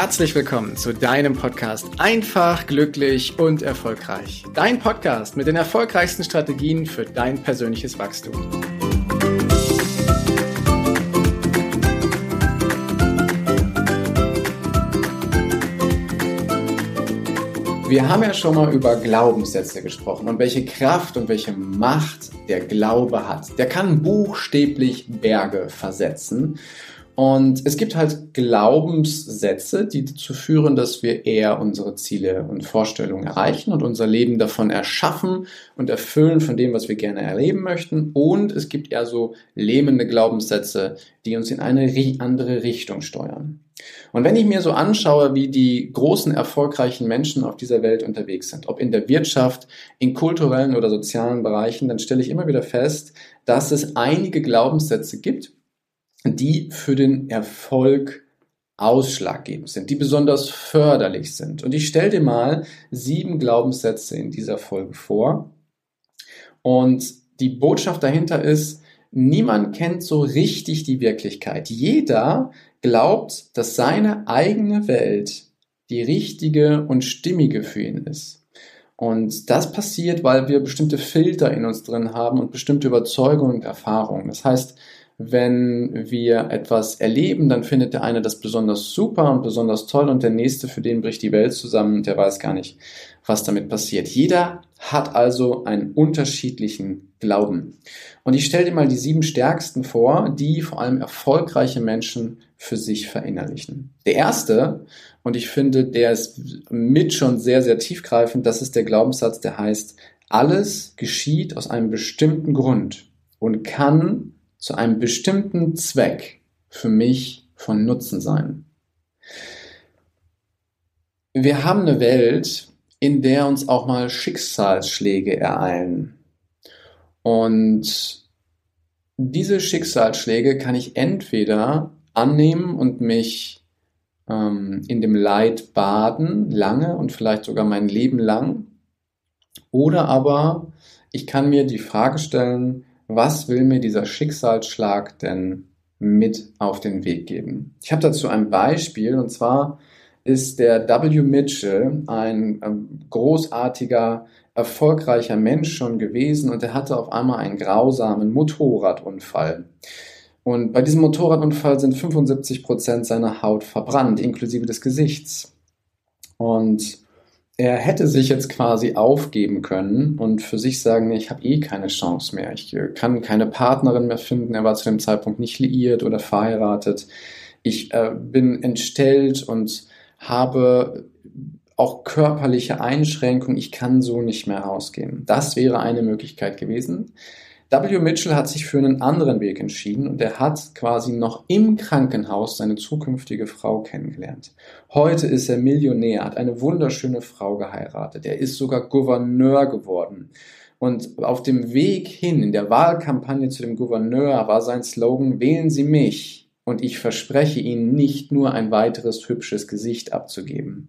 herzlich willkommen zu deinem Podcast Einfach, glücklich und erfolgreich. Dein Podcast mit den erfolgreichsten Strategien für dein persönliches Wachstum. Wir haben ja schon mal über Glaubenssätze gesprochen und welche Kraft und welche Macht der Glaube hat. Der kann buchstäblich Berge versetzen. Und es gibt halt Glaubenssätze, die dazu führen, dass wir eher unsere Ziele und Vorstellungen erreichen und unser Leben davon erschaffen und erfüllen von dem, was wir gerne erleben möchten. Und es gibt eher so lähmende Glaubenssätze, die uns in eine andere Richtung steuern. Und wenn ich mir so anschaue, wie die großen erfolgreichen Menschen auf dieser Welt unterwegs sind, ob in der Wirtschaft, in kulturellen oder sozialen Bereichen, dann stelle ich immer wieder fest, dass es einige Glaubenssätze gibt, die für den Erfolg ausschlaggebend sind, die besonders förderlich sind. Und ich stelle dir mal sieben Glaubenssätze in dieser Folge vor. Und die Botschaft dahinter ist, niemand kennt so richtig die Wirklichkeit. Jeder glaubt, dass seine eigene Welt die richtige und stimmige für ihn ist. Und das passiert, weil wir bestimmte Filter in uns drin haben und bestimmte Überzeugungen und Erfahrungen. Das heißt, wenn wir etwas erleben, dann findet der eine das besonders super und besonders toll und der nächste, für den bricht die Welt zusammen und der weiß gar nicht, was damit passiert. Jeder hat also einen unterschiedlichen Glauben. Und ich stelle dir mal die sieben stärksten vor, die vor allem erfolgreiche Menschen für sich verinnerlichen. Der erste, und ich finde, der ist mit schon sehr, sehr tiefgreifend, das ist der Glaubenssatz, der heißt, alles geschieht aus einem bestimmten Grund und kann zu einem bestimmten Zweck für mich von Nutzen sein. Wir haben eine Welt, in der uns auch mal Schicksalsschläge ereilen. Und diese Schicksalsschläge kann ich entweder annehmen und mich ähm, in dem Leid baden, lange und vielleicht sogar mein Leben lang. Oder aber ich kann mir die Frage stellen, was will mir dieser Schicksalsschlag denn mit auf den Weg geben? Ich habe dazu ein Beispiel und zwar ist der W. Mitchell ein ähm, großartiger, erfolgreicher Mensch schon gewesen und er hatte auf einmal einen grausamen Motorradunfall. Und bei diesem Motorradunfall sind 75 Prozent seiner Haut verbrannt, inklusive des Gesichts. Und er hätte sich jetzt quasi aufgeben können und für sich sagen, ich habe eh keine Chance mehr. Ich äh, kann keine Partnerin mehr finden. Er war zu dem Zeitpunkt nicht liiert oder verheiratet. Ich äh, bin entstellt und habe auch körperliche Einschränkungen. Ich kann so nicht mehr rausgehen. Das wäre eine Möglichkeit gewesen. W. Mitchell hat sich für einen anderen Weg entschieden und er hat quasi noch im Krankenhaus seine zukünftige Frau kennengelernt. Heute ist er Millionär, hat eine wunderschöne Frau geheiratet. Er ist sogar Gouverneur geworden. Und auf dem Weg hin in der Wahlkampagne zu dem Gouverneur war sein Slogan, wählen Sie mich und ich verspreche Ihnen nicht nur ein weiteres hübsches Gesicht abzugeben.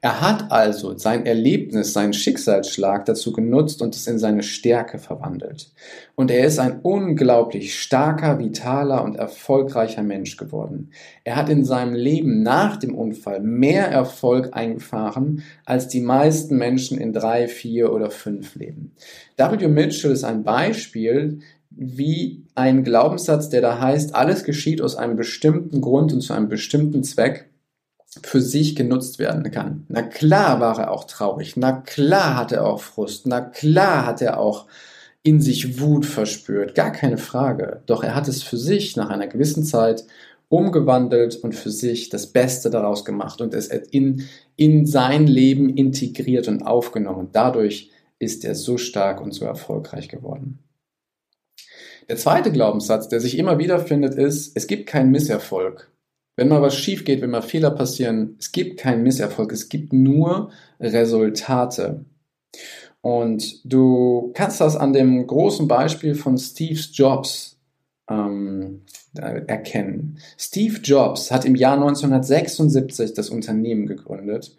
Er hat also sein Erlebnis, seinen Schicksalsschlag dazu genutzt und es in seine Stärke verwandelt. Und er ist ein unglaublich starker, vitaler und erfolgreicher Mensch geworden. Er hat in seinem Leben nach dem Unfall mehr Erfolg eingefahren, als die meisten Menschen in drei, vier oder fünf Leben. W. Mitchell ist ein Beispiel, wie ein Glaubenssatz, der da heißt, alles geschieht aus einem bestimmten Grund und zu einem bestimmten Zweck für sich genutzt werden kann. Na klar war er auch traurig, na klar hat er auch Frust, na klar hat er auch in sich Wut verspürt, gar keine Frage. Doch er hat es für sich nach einer gewissen Zeit umgewandelt und für sich das Beste daraus gemacht und es in, in sein Leben integriert und aufgenommen. Dadurch ist er so stark und so erfolgreich geworden. Der zweite Glaubenssatz, der sich immer wieder findet, ist, es gibt keinen Misserfolg. Wenn mal was schief geht, wenn mal Fehler passieren, es gibt keinen Misserfolg, es gibt nur Resultate. Und du kannst das an dem großen Beispiel von Steve Jobs ähm, erkennen. Steve Jobs hat im Jahr 1976 das Unternehmen gegründet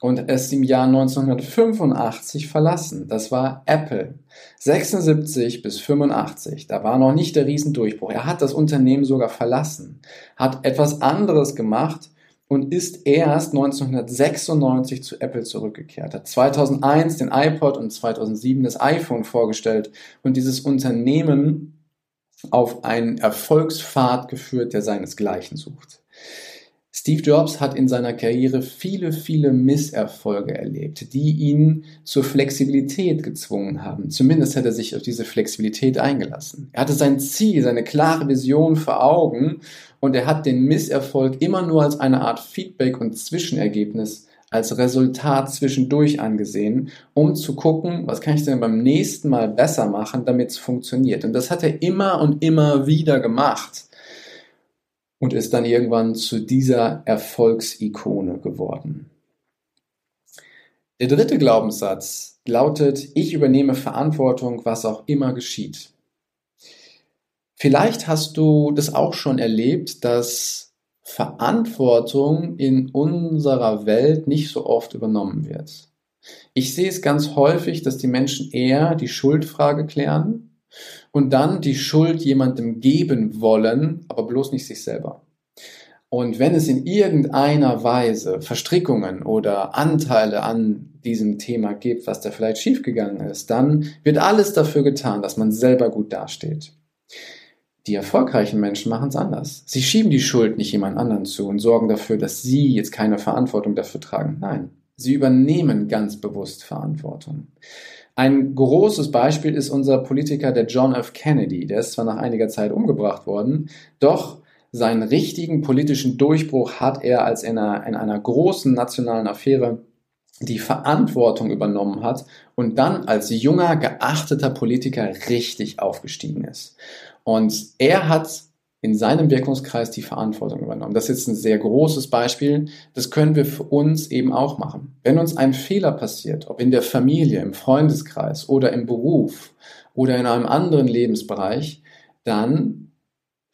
und es im Jahr 1985 verlassen. Das war Apple. 76 bis 85, da war noch nicht der Riesendurchbruch. Er hat das Unternehmen sogar verlassen, hat etwas anderes gemacht und ist erst 1996 zu Apple zurückgekehrt, hat 2001 den iPod und 2007 das iPhone vorgestellt und dieses Unternehmen auf einen Erfolgspfad geführt, der seinesgleichen sucht. Steve Jobs hat in seiner Karriere viele, viele Misserfolge erlebt, die ihn zur Flexibilität gezwungen haben. Zumindest hat er sich auf diese Flexibilität eingelassen. Er hatte sein Ziel, seine klare Vision vor Augen und er hat den Misserfolg immer nur als eine Art Feedback und Zwischenergebnis als Resultat zwischendurch angesehen, um zu gucken, was kann ich denn beim nächsten Mal besser machen, damit es funktioniert. Und das hat er immer und immer wieder gemacht und ist dann irgendwann zu dieser Erfolgsikone geworden. Der dritte Glaubenssatz lautet, ich übernehme Verantwortung, was auch immer geschieht. Vielleicht hast du das auch schon erlebt, dass Verantwortung in unserer Welt nicht so oft übernommen wird. Ich sehe es ganz häufig, dass die Menschen eher die Schuldfrage klären und dann die Schuld jemandem geben wollen, aber bloß nicht sich selber. Und wenn es in irgendeiner Weise Verstrickungen oder Anteile an diesem Thema gibt, was da vielleicht schiefgegangen ist, dann wird alles dafür getan, dass man selber gut dasteht. Die erfolgreichen Menschen machen es anders. Sie schieben die Schuld nicht jemand anderen zu und sorgen dafür, dass sie jetzt keine Verantwortung dafür tragen. Nein, sie übernehmen ganz bewusst Verantwortung. Ein großes Beispiel ist unser Politiker, der John F. Kennedy. Der ist zwar nach einiger Zeit umgebracht worden, doch seinen richtigen politischen Durchbruch hat er, als er in einer, in einer großen nationalen Affäre die Verantwortung übernommen hat und dann als junger, geachteter Politiker richtig aufgestiegen ist. Und er hat in seinem Wirkungskreis die Verantwortung übernommen. Das ist jetzt ein sehr großes Beispiel. Das können wir für uns eben auch machen. Wenn uns ein Fehler passiert, ob in der Familie, im Freundeskreis oder im Beruf oder in einem anderen Lebensbereich, dann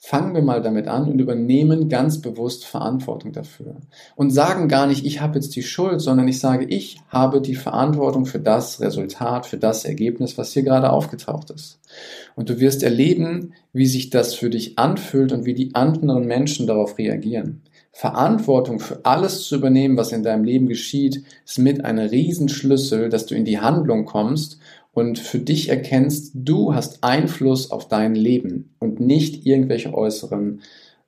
Fangen wir mal damit an und übernehmen ganz bewusst Verantwortung dafür. Und sagen gar nicht, ich habe jetzt die Schuld, sondern ich sage, ich habe die Verantwortung für das Resultat, für das Ergebnis, was hier gerade aufgetaucht ist. Und du wirst erleben, wie sich das für dich anfühlt und wie die anderen Menschen darauf reagieren. Verantwortung für alles zu übernehmen, was in deinem Leben geschieht, ist mit einer Riesenschlüssel, dass du in die Handlung kommst und für dich erkennst, du hast Einfluss auf dein Leben und nicht irgendwelche äußeren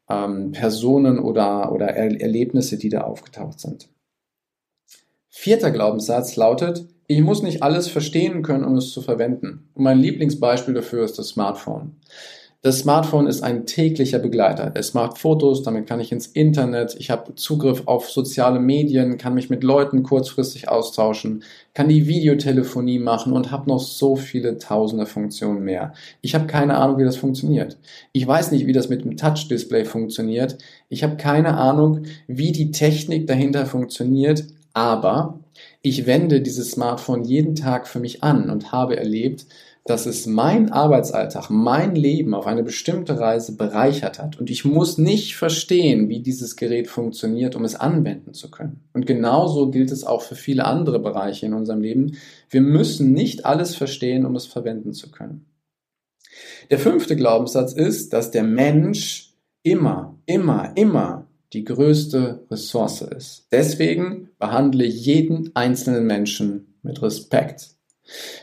ähm, Personen oder, oder er Erlebnisse, die da aufgetaucht sind. Vierter Glaubenssatz lautet, ich muss nicht alles verstehen können, um es zu verwenden. Und mein Lieblingsbeispiel dafür ist das Smartphone. Das Smartphone ist ein täglicher Begleiter. Es macht Fotos, damit kann ich ins Internet, ich habe Zugriff auf soziale Medien, kann mich mit Leuten kurzfristig austauschen, kann die Videotelefonie machen und habe noch so viele tausende Funktionen mehr. Ich habe keine Ahnung, wie das funktioniert. Ich weiß nicht, wie das mit dem Touch-Display funktioniert. Ich habe keine Ahnung, wie die Technik dahinter funktioniert, aber ich wende dieses Smartphone jeden Tag für mich an und habe erlebt, dass es mein Arbeitsalltag, mein Leben auf eine bestimmte Reise bereichert hat. Und ich muss nicht verstehen, wie dieses Gerät funktioniert, um es anwenden zu können. Und genauso gilt es auch für viele andere Bereiche in unserem Leben. Wir müssen nicht alles verstehen, um es verwenden zu können. Der fünfte Glaubenssatz ist, dass der Mensch immer, immer, immer die größte Ressource ist. Deswegen behandle jeden einzelnen Menschen mit Respekt.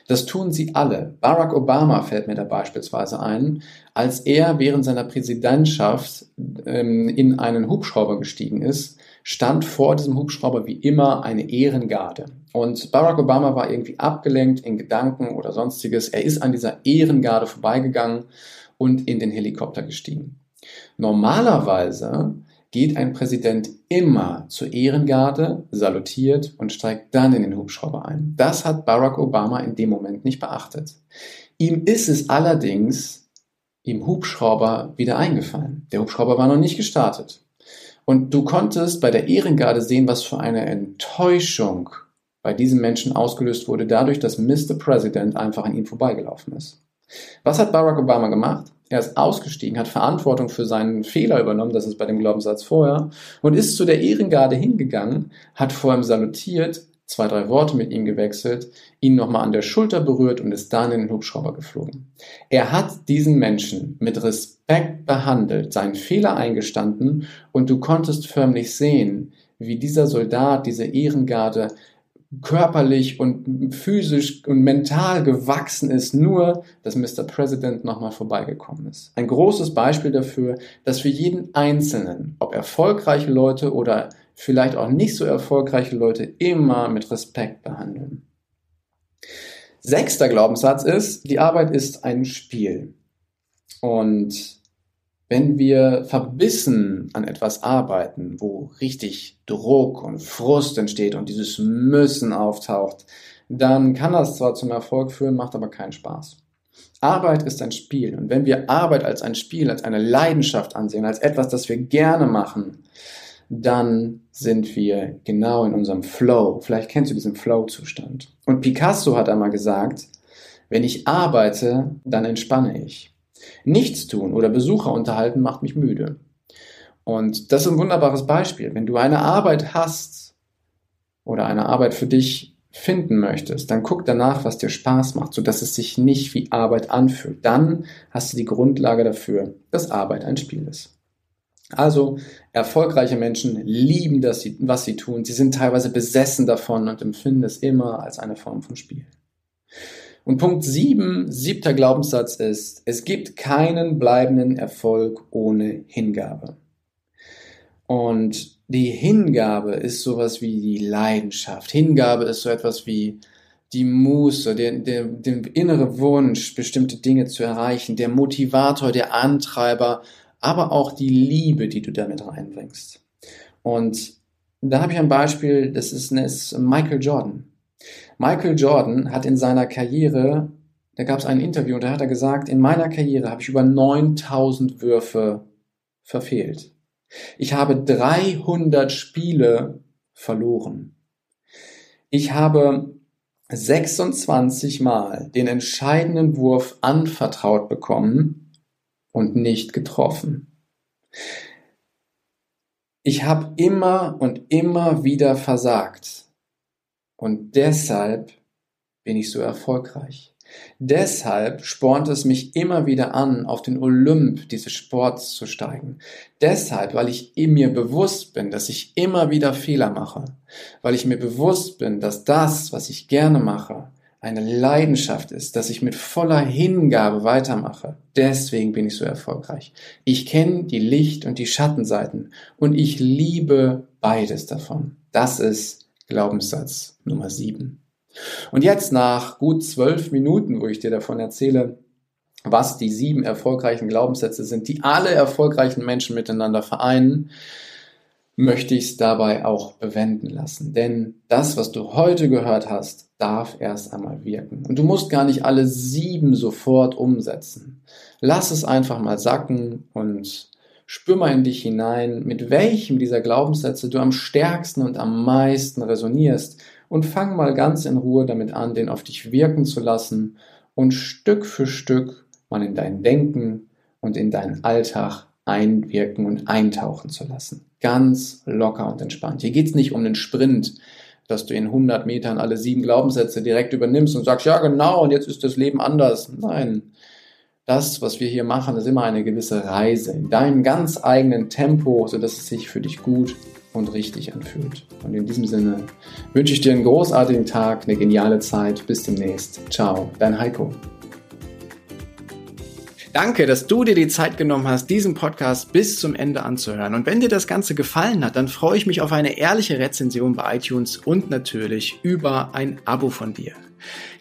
Das tun sie alle. Barack Obama fällt mir da beispielsweise ein, als er während seiner Präsidentschaft ähm, in einen Hubschrauber gestiegen ist, stand vor diesem Hubschrauber wie immer eine Ehrengarde. Und Barack Obama war irgendwie abgelenkt in Gedanken oder sonstiges. Er ist an dieser Ehrengarde vorbeigegangen und in den Helikopter gestiegen. Normalerweise geht ein Präsident immer zur Ehrengarde, salutiert und steigt dann in den Hubschrauber ein. Das hat Barack Obama in dem Moment nicht beachtet. Ihm ist es allerdings im Hubschrauber wieder eingefallen. Der Hubschrauber war noch nicht gestartet. Und du konntest bei der Ehrengarde sehen, was für eine Enttäuschung bei diesem Menschen ausgelöst wurde, dadurch, dass Mr. President einfach an ihm vorbeigelaufen ist. Was hat Barack Obama gemacht? Er ist ausgestiegen, hat Verantwortung für seinen Fehler übernommen, das ist bei dem Glaubenssatz vorher, und ist zu der Ehrengarde hingegangen, hat vor ihm salutiert, zwei, drei Worte mit ihm gewechselt, ihn nochmal an der Schulter berührt und ist dann in den Hubschrauber geflogen. Er hat diesen Menschen mit Respekt behandelt, seinen Fehler eingestanden und du konntest förmlich sehen, wie dieser Soldat, diese Ehrengarde körperlich und physisch und mental gewachsen ist, nur dass Mr. President nochmal vorbeigekommen ist. Ein großes Beispiel dafür, dass wir jeden Einzelnen, ob erfolgreiche Leute oder vielleicht auch nicht so erfolgreiche Leute, immer mit Respekt behandeln. Sechster Glaubenssatz ist, die Arbeit ist ein Spiel. Und wenn wir verbissen an etwas arbeiten, wo richtig Druck und Frust entsteht und dieses Müssen auftaucht, dann kann das zwar zum Erfolg führen, macht aber keinen Spaß. Arbeit ist ein Spiel. Und wenn wir Arbeit als ein Spiel, als eine Leidenschaft ansehen, als etwas, das wir gerne machen, dann sind wir genau in unserem Flow. Vielleicht kennst du diesen Flow-Zustand. Und Picasso hat einmal gesagt, wenn ich arbeite, dann entspanne ich. Nichts tun oder Besucher unterhalten macht mich müde. Und das ist ein wunderbares Beispiel. Wenn du eine Arbeit hast oder eine Arbeit für dich finden möchtest, dann guck danach, was dir Spaß macht, sodass es sich nicht wie Arbeit anfühlt. Dann hast du die Grundlage dafür, dass Arbeit ein Spiel ist. Also erfolgreiche Menschen lieben das, was sie tun. Sie sind teilweise besessen davon und empfinden es immer als eine Form von Spiel. Und Punkt 7, siebter Glaubenssatz ist, es gibt keinen bleibenden Erfolg ohne Hingabe. Und die Hingabe ist sowas wie die Leidenschaft. Hingabe ist so etwas wie die Muße, der, der, der innere Wunsch, bestimmte Dinge zu erreichen, der Motivator, der Antreiber, aber auch die Liebe, die du damit reinbringst. Und da habe ich ein Beispiel, das ist, das ist Michael Jordan. Michael Jordan hat in seiner Karriere, da gab es ein Interview und da hat er gesagt, in meiner Karriere habe ich über 9000 Würfe verfehlt. Ich habe 300 Spiele verloren. Ich habe 26 Mal den entscheidenden Wurf anvertraut bekommen und nicht getroffen. Ich habe immer und immer wieder versagt. Und deshalb bin ich so erfolgreich. Deshalb spornt es mich immer wieder an, auf den Olymp dieses Sports zu steigen. Deshalb, weil ich mir bewusst bin, dass ich immer wieder Fehler mache. Weil ich mir bewusst bin, dass das, was ich gerne mache, eine Leidenschaft ist, dass ich mit voller Hingabe weitermache. Deswegen bin ich so erfolgreich. Ich kenne die Licht- und die Schattenseiten und ich liebe beides davon. Das ist Glaubenssatz Nummer 7. Und jetzt nach gut zwölf Minuten, wo ich dir davon erzähle, was die sieben erfolgreichen Glaubenssätze sind, die alle erfolgreichen Menschen miteinander vereinen, möchte ich es dabei auch bewenden lassen. Denn das, was du heute gehört hast, darf erst einmal wirken. Und du musst gar nicht alle sieben sofort umsetzen. Lass es einfach mal sacken und Spür mal in dich hinein, mit welchem dieser Glaubenssätze du am stärksten und am meisten resonierst und fang mal ganz in Ruhe damit an, den auf dich wirken zu lassen und Stück für Stück mal in dein Denken und in deinen Alltag einwirken und eintauchen zu lassen. Ganz locker und entspannt. Hier geht es nicht um einen Sprint, dass du in 100 Metern alle sieben Glaubenssätze direkt übernimmst und sagst, ja genau, und jetzt ist das Leben anders. Nein, das, was wir hier machen, ist immer eine gewisse Reise in deinem ganz eigenen Tempo, sodass es sich für dich gut und richtig anfühlt. Und in diesem Sinne wünsche ich dir einen großartigen Tag, eine geniale Zeit. Bis demnächst. Ciao, dein Heiko. Danke, dass du dir die Zeit genommen hast, diesen Podcast bis zum Ende anzuhören. Und wenn dir das Ganze gefallen hat, dann freue ich mich auf eine ehrliche Rezension bei iTunes und natürlich über ein Abo von dir.